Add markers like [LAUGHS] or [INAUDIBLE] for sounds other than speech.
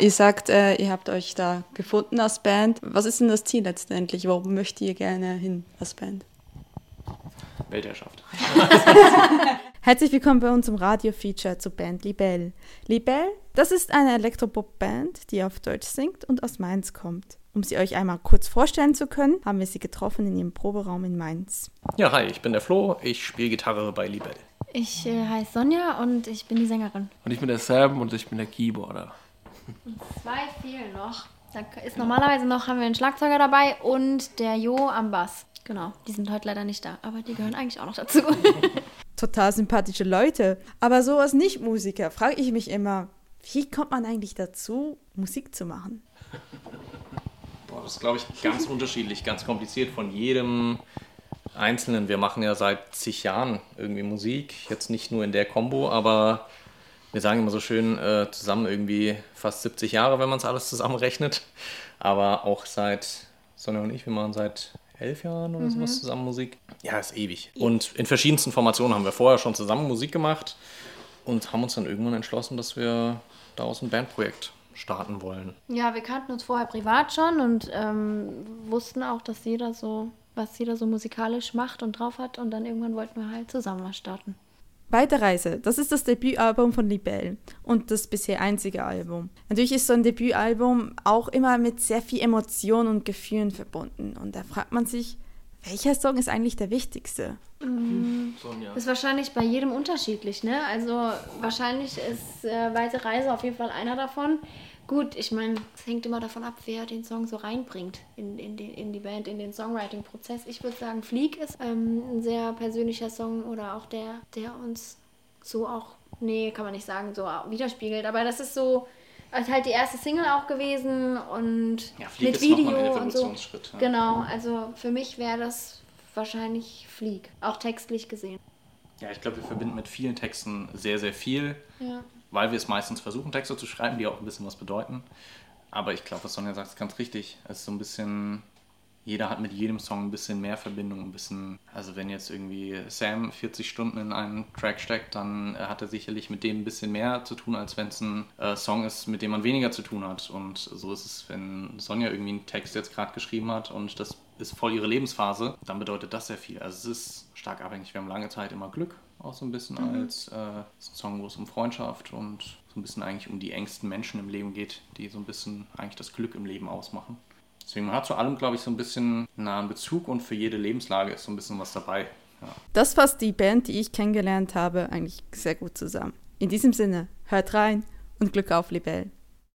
Ihr sagt, äh, ihr habt euch da gefunden als Band. Was ist denn das Ziel letztendlich? Warum möchtet ihr gerne hin als Band? Weltherrschaft. [LAUGHS] Herzlich willkommen bei uns im Radio-Feature zur Band Libelle. Libelle, das ist eine Elektropop-Band, die auf Deutsch singt und aus Mainz kommt. Um sie euch einmal kurz vorstellen zu können, haben wir sie getroffen in ihrem Proberaum in Mainz. Ja, hi, ich bin der Flo, ich spiele Gitarre bei Libelle. Ich äh, heiße Sonja und ich bin die Sängerin. Und ich bin der Sam und ich bin der Keyboarder. Und zwei fehlen noch. Da ist normalerweise noch haben wir einen Schlagzeuger dabei und der Jo am Bass. Genau, die sind heute leider nicht da, aber die gehören eigentlich auch noch dazu. [LAUGHS] Total sympathische Leute. Aber so als Nicht-Musiker frage ich mich immer, wie kommt man eigentlich dazu, Musik zu machen? Boah, das ist, glaube ich, ganz [LAUGHS] unterschiedlich, ganz kompliziert von jedem Einzelnen. Wir machen ja seit zig Jahren irgendwie Musik. Jetzt nicht nur in der Combo, aber wir sagen immer so schön, äh, zusammen irgendwie fast 70 Jahre, wenn man es alles zusammenrechnet. Aber auch seit, Sonja und ich, wir machen seit elf Jahren oder mhm. sowas zusammen Musik. Ja, ist ewig. Und in verschiedensten Formationen haben wir vorher schon zusammen Musik gemacht und haben uns dann irgendwann entschlossen, dass wir daraus ein Bandprojekt starten wollen. Ja, wir kannten uns vorher privat schon und ähm, wussten auch, dass jeder so, was jeder so musikalisch macht und drauf hat. Und dann irgendwann wollten wir halt zusammen was starten. Weiterreise, das ist das Debütalbum von Libelle und das bisher einzige Album. Natürlich ist so ein Debütalbum auch immer mit sehr viel Emotion und Gefühlen verbunden. Und da fragt man sich, welcher Song ist eigentlich der wichtigste? Mhm. Ist wahrscheinlich bei jedem unterschiedlich, ne? Also wahrscheinlich ist äh, Weite Reise auf jeden Fall einer davon. Gut, ich meine, es hängt immer davon ab, wer den Song so reinbringt in, in, die, in die Band, in den Songwriting-Prozess. Ich würde sagen, Fleek ist ähm, ein sehr persönlicher Song oder auch der, der uns so auch, nee, kann man nicht sagen, so widerspiegelt. Aber das ist so, ist halt die erste Single auch gewesen und ja, mit Video und so. Ja. Genau, also für mich wäre das wahrscheinlich Fleek, auch textlich gesehen. Ja, ich glaube, wir verbinden mit vielen Texten sehr, sehr viel. Ja weil wir es meistens versuchen, Texte zu schreiben, die auch ein bisschen was bedeuten. Aber ich glaube, was Sonja sagt, ist ganz richtig. Es ist so ein bisschen, jeder hat mit jedem Song ein bisschen mehr Verbindung, ein bisschen, also wenn jetzt irgendwie Sam 40 Stunden in einen Track steckt, dann hat er sicherlich mit dem ein bisschen mehr zu tun, als wenn es ein äh, Song ist, mit dem man weniger zu tun hat. Und so ist es, wenn Sonja irgendwie einen Text jetzt gerade geschrieben hat und das ist voll ihre Lebensphase, dann bedeutet das sehr viel. Also es ist stark abhängig. Wir haben lange Zeit immer Glück auch so ein bisschen mhm. als äh, Song, wo es um Freundschaft und so ein bisschen eigentlich um die engsten Menschen im Leben geht, die so ein bisschen eigentlich das Glück im Leben ausmachen. Deswegen man hat zu allem, glaube ich, so ein bisschen nahen Bezug und für jede Lebenslage ist so ein bisschen was dabei. Ja. Das fasst die Band, die ich kennengelernt habe, eigentlich sehr gut zusammen. In diesem Sinne, hört rein und Glück auf, Libelle.